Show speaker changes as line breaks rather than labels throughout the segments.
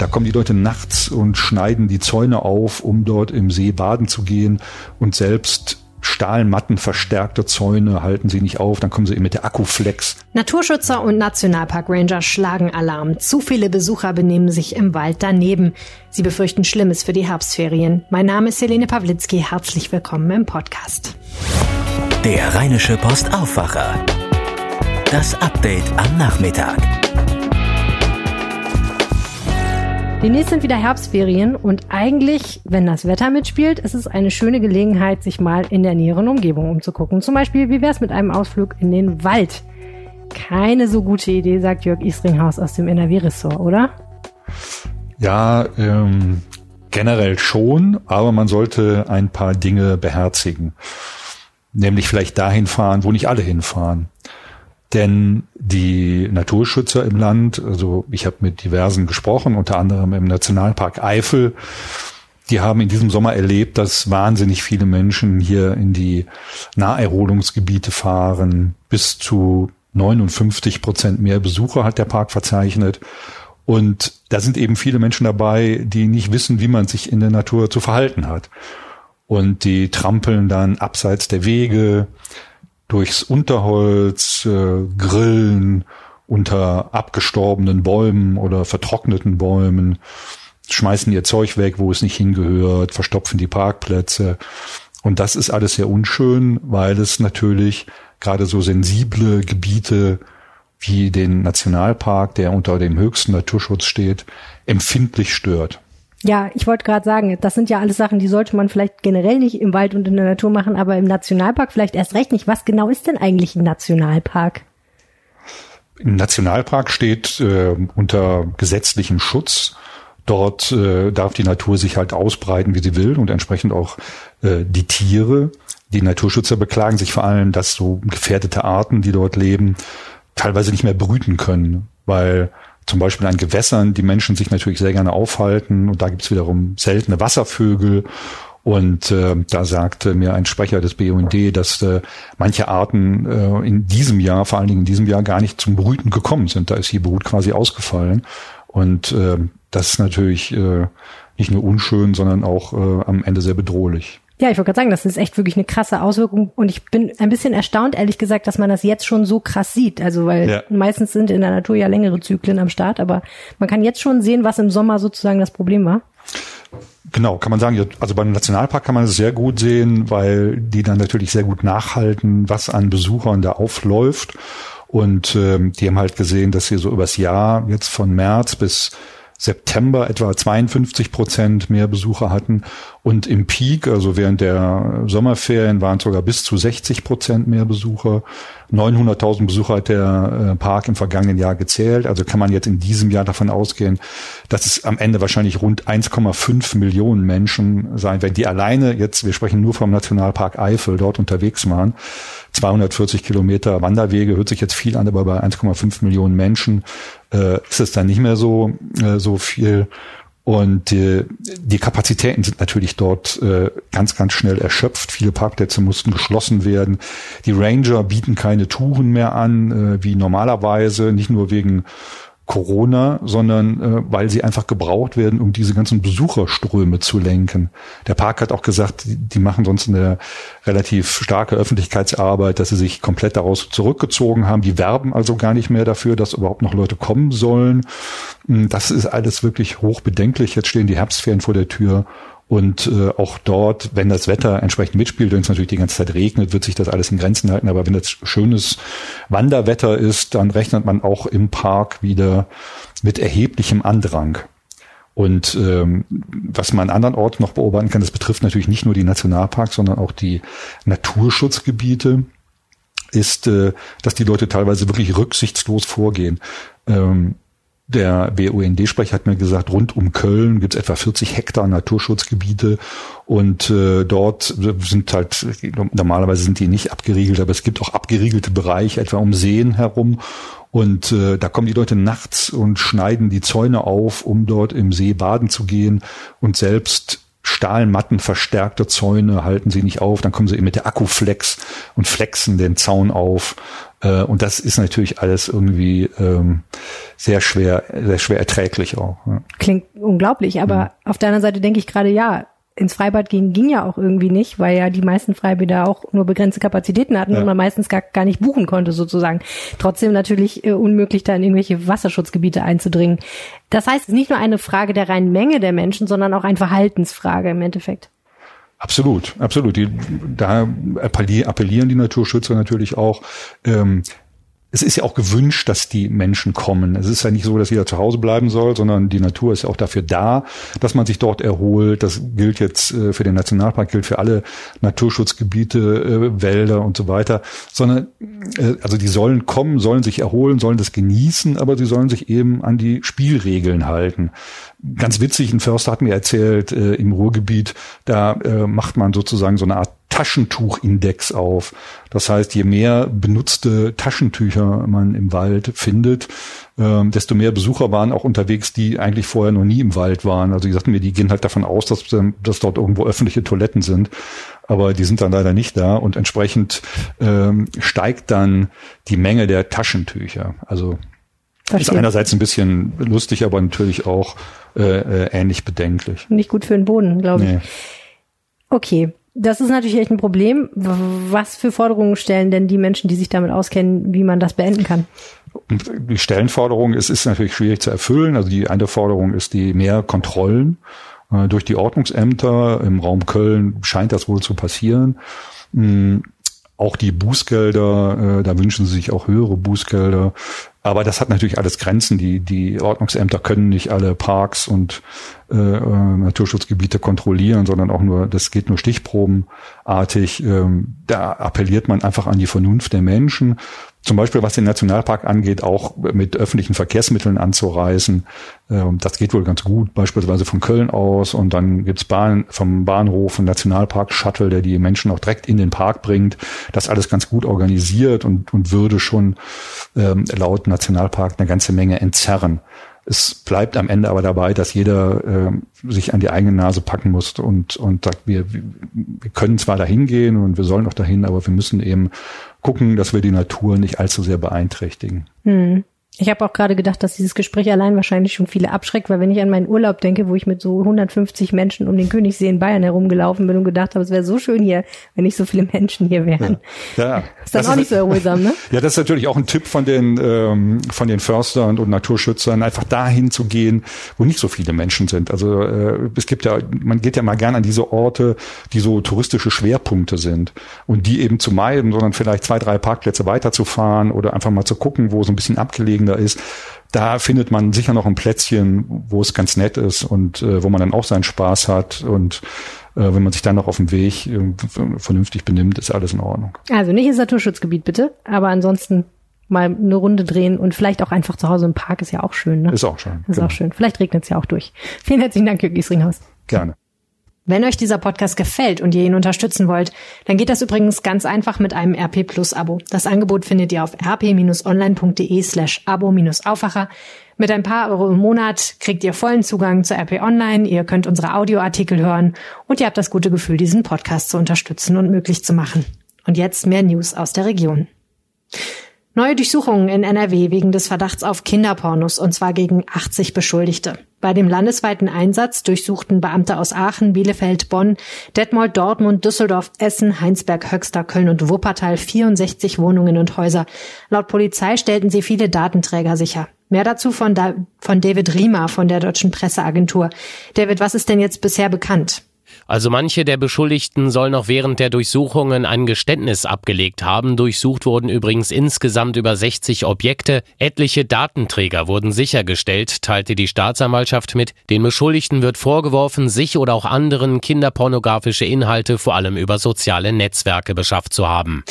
Da kommen die Leute nachts und schneiden die Zäune auf, um dort im See baden zu gehen und selbst Stahlmatten verstärkte Zäune halten sie nicht auf, dann kommen sie eben mit der Akkuflex.
Naturschützer und Nationalpark-Ranger schlagen Alarm. Zu viele Besucher benehmen sich im Wald daneben. Sie befürchten Schlimmes für die Herbstferien. Mein Name ist Helene Pawlitzki. Herzlich willkommen im Podcast.
Der Rheinische Post Aufwacher. Das Update am Nachmittag.
Demnächst sind wieder Herbstferien und eigentlich, wenn das Wetter mitspielt, ist es eine schöne Gelegenheit, sich mal in der näheren Umgebung umzugucken. Zum Beispiel, wie wäre es mit einem Ausflug in den Wald? Keine so gute Idee, sagt Jörg Isringhaus aus dem NRW-Ressort, oder?
Ja, ähm, generell schon, aber man sollte ein paar Dinge beherzigen. Nämlich vielleicht dahin fahren, wo nicht alle hinfahren. Denn die Naturschützer im Land, also ich habe mit diversen gesprochen, unter anderem im Nationalpark Eifel, die haben in diesem Sommer erlebt, dass wahnsinnig viele Menschen hier in die Naherholungsgebiete fahren. Bis zu 59 Prozent mehr Besucher hat der Park verzeichnet. Und da sind eben viele Menschen dabei, die nicht wissen, wie man sich in der Natur zu verhalten hat. Und die trampeln dann abseits der Wege, durchs Unterholz, äh, grillen unter abgestorbenen Bäumen oder vertrockneten Bäumen, schmeißen ihr Zeug weg, wo es nicht hingehört, verstopfen die Parkplätze. Und das ist alles sehr unschön, weil es natürlich gerade so sensible Gebiete wie den Nationalpark, der unter dem höchsten Naturschutz steht, empfindlich stört.
Ja, ich wollte gerade sagen, das sind ja alles Sachen, die sollte man vielleicht generell nicht im Wald und in der Natur machen, aber im Nationalpark vielleicht erst recht nicht. Was genau ist denn eigentlich ein Nationalpark?
Im Nationalpark steht äh, unter gesetzlichem Schutz. Dort äh, darf die Natur sich halt ausbreiten, wie sie will und entsprechend auch äh, die Tiere. Die Naturschützer beklagen sich vor allem, dass so gefährdete Arten, die dort leben, teilweise nicht mehr brüten können, weil zum Beispiel an Gewässern die Menschen sich natürlich sehr gerne aufhalten und da gibt es wiederum seltene Wasservögel und äh, da sagte mir ein Sprecher des BUND, dass äh, manche Arten äh, in diesem Jahr, vor allen Dingen in diesem Jahr, gar nicht zum Brüten gekommen sind. Da ist die Brut quasi ausgefallen. Und äh, das ist natürlich äh, nicht nur unschön, sondern auch äh, am Ende sehr bedrohlich.
Ja, ich wollte gerade sagen, das ist echt wirklich eine krasse Auswirkung. Und ich bin ein bisschen erstaunt, ehrlich gesagt, dass man das jetzt schon so krass sieht. Also, weil ja. meistens sind in der Natur ja längere Zyklen am Start, aber man kann jetzt schon sehen, was im Sommer sozusagen das Problem war.
Genau, kann man sagen. Also beim Nationalpark kann man es sehr gut sehen, weil die dann natürlich sehr gut nachhalten, was an Besuchern da aufläuft. Und ähm, die haben halt gesehen, dass sie so übers Jahr jetzt von März bis September etwa 52 Prozent mehr Besucher hatten und im Peak, also während der Sommerferien, waren sogar bis zu 60 Prozent mehr Besucher. 900.000 Besucher hat der äh, Park im vergangenen Jahr gezählt. Also kann man jetzt in diesem Jahr davon ausgehen, dass es am Ende wahrscheinlich rund 1,5 Millionen Menschen sein werden, die alleine jetzt, wir sprechen nur vom Nationalpark Eifel, dort unterwegs waren. 240 Kilometer Wanderwege hört sich jetzt viel an, aber bei 1,5 Millionen Menschen äh, ist es dann nicht mehr so, äh, so viel. Und die, die Kapazitäten sind natürlich dort äh, ganz, ganz schnell erschöpft. Viele Parkplätze mussten geschlossen werden. Die Ranger bieten keine Touren mehr an, äh, wie normalerweise, nicht nur wegen Corona, sondern äh, weil sie einfach gebraucht werden, um diese ganzen Besucherströme zu lenken. Der Park hat auch gesagt, die, die machen sonst eine relativ starke Öffentlichkeitsarbeit, dass sie sich komplett daraus zurückgezogen haben. Die werben also gar nicht mehr dafür, dass überhaupt noch Leute kommen sollen. Hm, das ist alles wirklich hochbedenklich. Jetzt stehen die Herbstferien vor der Tür und äh, auch dort, wenn das Wetter entsprechend mitspielt, wenn es natürlich die ganze Zeit regnet, wird sich das alles in Grenzen halten. Aber wenn das schönes Wanderwetter ist, dann rechnet man auch im Park wieder mit erheblichem Andrang. Und ähm, was man an anderen Orten noch beobachten kann, das betrifft natürlich nicht nur die Nationalparks, sondern auch die Naturschutzgebiete, ist, äh, dass die Leute teilweise wirklich rücksichtslos vorgehen. Ähm, der BUND-Sprecher hat mir gesagt, rund um Köln gibt es etwa 40 Hektar Naturschutzgebiete und äh, dort sind halt, normalerweise sind die nicht abgeriegelt, aber es gibt auch abgeriegelte Bereiche, etwa um Seen herum. Und äh, da kommen die Leute nachts und schneiden die Zäune auf, um dort im See baden zu gehen und selbst Stahlmatten verstärkte Zäune halten sie nicht auf, dann kommen sie eben mit der Akkuflex und flexen den Zaun auf. Äh, und das ist natürlich alles irgendwie ähm, sehr schwer, sehr schwer erträglich auch. Ja.
Klingt unglaublich, aber mhm. auf der anderen Seite denke ich gerade, ja, ins Freibad gehen ging ja auch irgendwie nicht, weil ja die meisten Freibäder auch nur begrenzte Kapazitäten hatten ja. und man meistens gar, gar nicht buchen konnte sozusagen. Trotzdem natürlich äh, unmöglich, da in irgendwelche Wasserschutzgebiete einzudringen. Das heißt, es ist nicht nur eine Frage der reinen Menge der Menschen, sondern auch eine Verhaltensfrage im Endeffekt.
Absolut, absolut. Die, da appellieren die Naturschützer natürlich auch. Ähm, es ist ja auch gewünscht, dass die Menschen kommen. Es ist ja nicht so, dass jeder zu Hause bleiben soll, sondern die Natur ist ja auch dafür da, dass man sich dort erholt. Das gilt jetzt äh, für den Nationalpark, gilt für alle Naturschutzgebiete, äh, Wälder und so weiter. Sondern, äh, also die sollen kommen, sollen sich erholen, sollen das genießen, aber sie sollen sich eben an die Spielregeln halten. Ganz witzig, ein Förster hat mir erzählt, im Ruhrgebiet, da macht man sozusagen so eine Art Taschentuchindex auf. Das heißt, je mehr benutzte Taschentücher man im Wald findet, ähm, desto mehr Besucher waren auch unterwegs, die eigentlich vorher noch nie im Wald waren. Also die sagten mir, die gehen halt davon aus, dass, dass dort irgendwo öffentliche Toiletten sind. Aber die sind dann leider nicht da und entsprechend ähm, steigt dann die Menge der Taschentücher. Also Verstehe. ist einerseits ein bisschen lustig, aber natürlich auch äh, äh, ähnlich bedenklich.
Nicht gut für den Boden, glaube ich. Nee. Okay, das ist natürlich echt ein Problem. Was für Forderungen stellen denn die Menschen, die sich damit auskennen, wie man das beenden kann?
Die Stellenforderung ist, ist natürlich schwierig zu erfüllen. Also die eine Forderung ist die mehr Kontrollen äh, durch die Ordnungsämter. Im Raum Köln scheint das wohl zu passieren. Auch die Bußgelder, äh, da wünschen sie sich auch höhere Bußgelder. Aber das hat natürlich alles Grenzen. Die, die Ordnungsämter können nicht alle Parks und äh, äh, Naturschutzgebiete kontrollieren, sondern auch nur, das geht nur stichprobenartig. Ähm, da appelliert man einfach an die Vernunft der Menschen zum Beispiel was den Nationalpark angeht, auch mit öffentlichen Verkehrsmitteln anzureisen. Ähm, das geht wohl ganz gut, beispielsweise von Köln aus. Und dann gibt's Bahn, vom Bahnhof einen Nationalpark-Shuttle, der die Menschen auch direkt in den Park bringt. Das alles ganz gut organisiert und, und würde schon ähm, laut Nationalpark eine ganze Menge entzerren. Es bleibt am Ende aber dabei, dass jeder äh, sich an die eigene Nase packen muss und, und sagt, wir, wir können zwar dahin gehen und wir sollen auch dahin, aber wir müssen eben gucken, dass wir die Natur nicht allzu sehr beeinträchtigen.
Hm. Ich habe auch gerade gedacht, dass dieses Gespräch allein wahrscheinlich schon viele abschreckt, weil wenn ich an meinen Urlaub denke, wo ich mit so 150 Menschen um den Königssee in Bayern herumgelaufen bin und gedacht habe, es wäre so schön hier, wenn nicht so viele Menschen hier wären. Ja, ja. ist dann das auch ist, nicht so erholsam, ne?
Ja, das ist natürlich auch ein Tipp von den ähm, von den Förstern und Naturschützern, einfach dahin zu gehen, wo nicht so viele Menschen sind. Also äh, es gibt ja, man geht ja mal gern an diese Orte, die so touristische Schwerpunkte sind und die eben zu meiden, sondern vielleicht zwei, drei Parkplätze weiterzufahren oder einfach mal zu gucken, wo so ein bisschen abgelegen da ist, da findet man sicher noch ein Plätzchen, wo es ganz nett ist und äh, wo man dann auch seinen Spaß hat und äh, wenn man sich dann noch auf dem Weg äh, vernünftig benimmt, ist alles in Ordnung.
Also nicht ins Naturschutzgebiet bitte, aber ansonsten mal eine Runde drehen und vielleicht auch einfach zu Hause im Park ist ja auch schön. Ne?
Ist auch schön.
Ist genau. auch schön. Vielleicht regnet es ja auch durch. Vielen herzlichen Dank, Jürgen Giesringhaus.
Gerne.
Wenn euch dieser Podcast gefällt und ihr ihn unterstützen wollt, dann geht das übrigens ganz einfach mit einem RP Plus Abo. Das Angebot findet ihr auf rp-online.de slash abo-aufwacher. Mit ein paar Euro im Monat kriegt ihr vollen Zugang zu RP Online, ihr könnt unsere Audioartikel hören und ihr habt das gute Gefühl, diesen Podcast zu unterstützen und möglich zu machen. Und jetzt mehr News aus der Region. Neue Durchsuchungen in NRW wegen des Verdachts auf Kinderpornos und zwar gegen 80 Beschuldigte. Bei dem landesweiten Einsatz durchsuchten Beamte aus Aachen, Bielefeld, Bonn, Detmold, Dortmund, Düsseldorf, Essen, Heinsberg, Höxter, Köln und Wuppertal 64 Wohnungen und Häuser. Laut Polizei stellten sie viele Datenträger sicher. Mehr dazu von, da von David Riemer von der Deutschen Presseagentur. David, was ist denn jetzt bisher bekannt?
Also manche der Beschuldigten sollen noch während der Durchsuchungen ein Geständnis abgelegt haben. Durchsucht wurden übrigens insgesamt über 60 Objekte. Etliche Datenträger wurden sichergestellt, teilte die Staatsanwaltschaft mit. Den Beschuldigten wird vorgeworfen, sich oder auch anderen kinderpornografische Inhalte vor allem über soziale Netzwerke beschafft zu haben.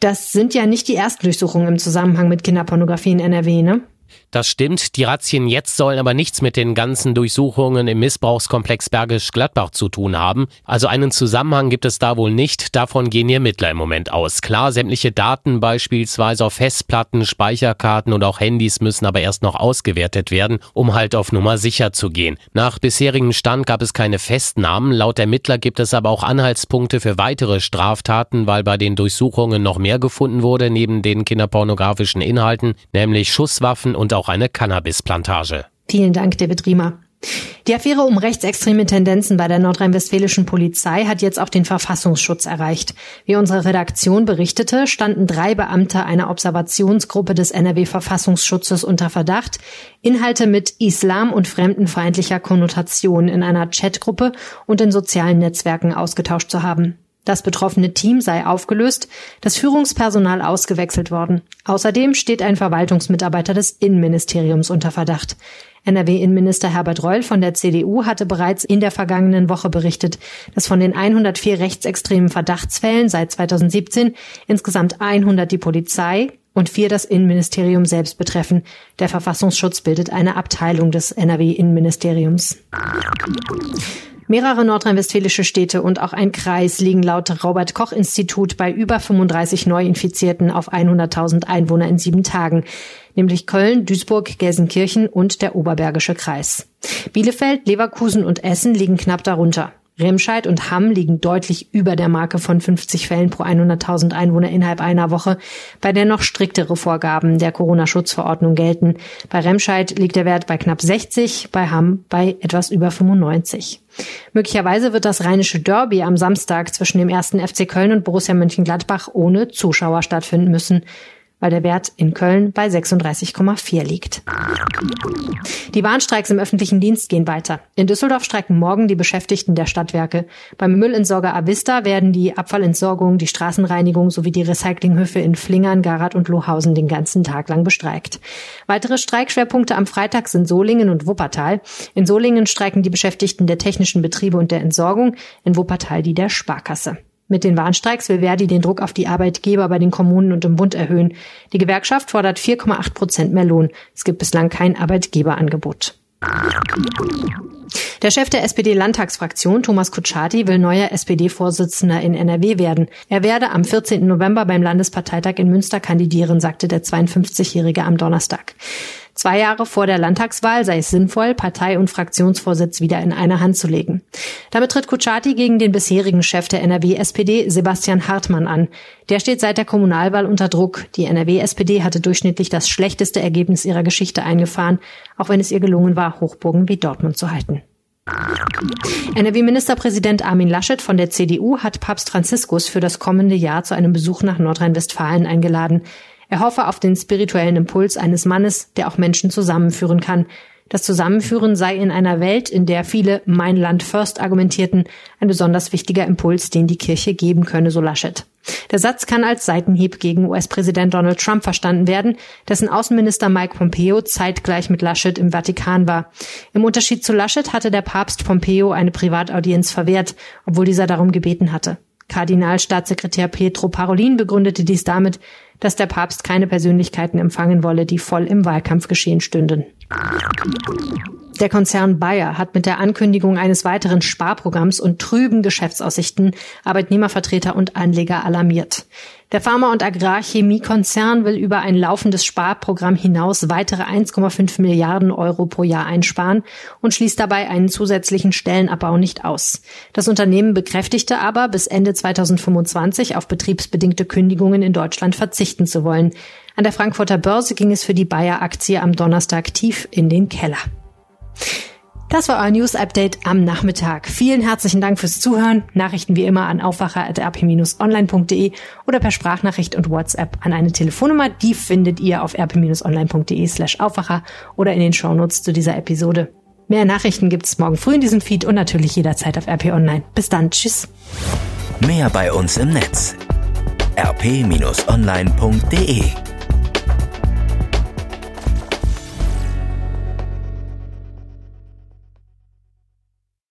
Das sind ja nicht die ersten Durchsuchungen im Zusammenhang mit Kinderpornografie in NRW, ne?
Das stimmt, die Razzien jetzt sollen aber nichts mit den ganzen Durchsuchungen im Missbrauchskomplex Bergisch Gladbach zu tun haben. Also einen Zusammenhang gibt es da wohl nicht, davon gehen die Ermittler im Moment aus. Klar, sämtliche Daten beispielsweise auf Festplatten, Speicherkarten und auch Handys müssen aber erst noch ausgewertet werden, um halt auf Nummer sicher zu gehen. Nach bisherigem Stand gab es keine Festnahmen, laut Ermittler gibt es aber auch Anhaltspunkte für weitere Straftaten, weil bei den Durchsuchungen noch mehr gefunden wurde neben den kinderpornografischen Inhalten, nämlich Schusswaffen und auch eine Cannabisplantage.
Vielen Dank, David Riemer. Die Affäre um rechtsextreme Tendenzen bei der nordrhein-westfälischen Polizei hat jetzt auch den Verfassungsschutz erreicht. Wie unsere Redaktion berichtete, standen drei Beamte einer Observationsgruppe des NRW-Verfassungsschutzes unter Verdacht, Inhalte mit islam- und fremdenfeindlicher Konnotation in einer Chatgruppe und in sozialen Netzwerken ausgetauscht zu haben. Das betroffene Team sei aufgelöst, das Führungspersonal ausgewechselt worden. Außerdem steht ein Verwaltungsmitarbeiter des Innenministeriums unter Verdacht. NRW-Innenminister Herbert Reul von der CDU hatte bereits in der vergangenen Woche berichtet, dass von den 104 rechtsextremen Verdachtsfällen seit 2017 insgesamt 100 die Polizei und vier das Innenministerium selbst betreffen. Der Verfassungsschutz bildet eine Abteilung des NRW-Innenministeriums. Mehrere nordrhein-westfälische Städte und auch ein Kreis liegen laut Robert Koch Institut bei über 35 Neuinfizierten auf 100.000 Einwohner in sieben Tagen, nämlich Köln, Duisburg, Gelsenkirchen und der Oberbergische Kreis. Bielefeld, Leverkusen und Essen liegen knapp darunter. Remscheid und Hamm liegen deutlich über der Marke von 50 Fällen pro 100.000 Einwohner innerhalb einer Woche, bei der noch striktere Vorgaben der Corona-Schutzverordnung gelten. Bei Remscheid liegt der Wert bei knapp 60, bei Hamm bei etwas über 95. Möglicherweise wird das rheinische Derby am Samstag zwischen dem ersten FC Köln und Borussia Mönchengladbach ohne Zuschauer stattfinden müssen weil der Wert in Köln bei 36,4 liegt. Die Warnstreiks im öffentlichen Dienst gehen weiter. In Düsseldorf streiken morgen die Beschäftigten der Stadtwerke. Beim Müllentsorger Avista werden die Abfallentsorgung, die Straßenreinigung sowie die Recyclinghöfe in Flingern, Garat und Lohausen den ganzen Tag lang bestreikt. Weitere Streikschwerpunkte am Freitag sind Solingen und Wuppertal. In Solingen streiken die Beschäftigten der technischen Betriebe und der Entsorgung, in Wuppertal die der Sparkasse. Mit den Warnstreiks will Verdi den Druck auf die Arbeitgeber bei den Kommunen und im Bund erhöhen. Die Gewerkschaft fordert 4,8 Prozent mehr Lohn. Es gibt bislang kein Arbeitgeberangebot. Der Chef der SPD-Landtagsfraktion, Thomas Kutschaty, will neuer SPD-Vorsitzender in NRW werden. Er werde am 14. November beim Landesparteitag in Münster kandidieren, sagte der 52-Jährige am Donnerstag. Zwei Jahre vor der Landtagswahl sei es sinnvoll, Partei- und Fraktionsvorsitz wieder in eine Hand zu legen. Damit tritt Kutschaty gegen den bisherigen Chef der NRW-SPD, Sebastian Hartmann, an. Der steht seit der Kommunalwahl unter Druck. Die NRW-SPD hatte durchschnittlich das schlechteste Ergebnis ihrer Geschichte eingefahren, auch wenn es ihr gelungen war, Hochburgen wie Dortmund zu halten. NRW-Ministerpräsident Armin Laschet von der CDU hat Papst Franziskus für das kommende Jahr zu einem Besuch nach Nordrhein-Westfalen eingeladen. Er hoffe auf den spirituellen Impuls eines Mannes, der auch Menschen zusammenführen kann. Das Zusammenführen sei in einer Welt, in der viele Mein Land First argumentierten, ein besonders wichtiger Impuls, den die Kirche geben könne, so Laschet. Der Satz kann als Seitenhieb gegen US-Präsident Donald Trump verstanden werden, dessen Außenminister Mike Pompeo zeitgleich mit Laschet im Vatikan war. Im Unterschied zu Laschet hatte der Papst Pompeo eine Privataudienz verwehrt, obwohl dieser darum gebeten hatte. Kardinalstaatssekretär Pietro Parolin begründete dies damit, dass der Papst keine Persönlichkeiten empfangen wolle, die voll im Wahlkampfgeschehen stünden. Der Konzern Bayer hat mit der Ankündigung eines weiteren Sparprogramms und trüben Geschäftsaussichten Arbeitnehmervertreter und Anleger alarmiert. Der Pharma- und Agrarchemiekonzern will über ein laufendes Sparprogramm hinaus weitere 1,5 Milliarden Euro pro Jahr einsparen und schließt dabei einen zusätzlichen Stellenabbau nicht aus. Das Unternehmen bekräftigte aber, bis Ende 2025 auf betriebsbedingte Kündigungen in Deutschland verzichten zu wollen. An der Frankfurter Börse ging es für die Bayer-Aktie am Donnerstag tief in den Keller. Das war euer News Update am Nachmittag. Vielen herzlichen Dank fürs Zuhören. Nachrichten wie immer an aufwacher.rp-online.de oder per Sprachnachricht und WhatsApp an eine Telefonnummer. Die findet ihr auf rp-online.de slash Aufwacher oder in den Shownotes zu dieser Episode. Mehr Nachrichten gibt es morgen früh in diesem Feed und natürlich jederzeit auf RP Online. Bis dann. Tschüss.
Mehr bei uns im Netz rp-online.de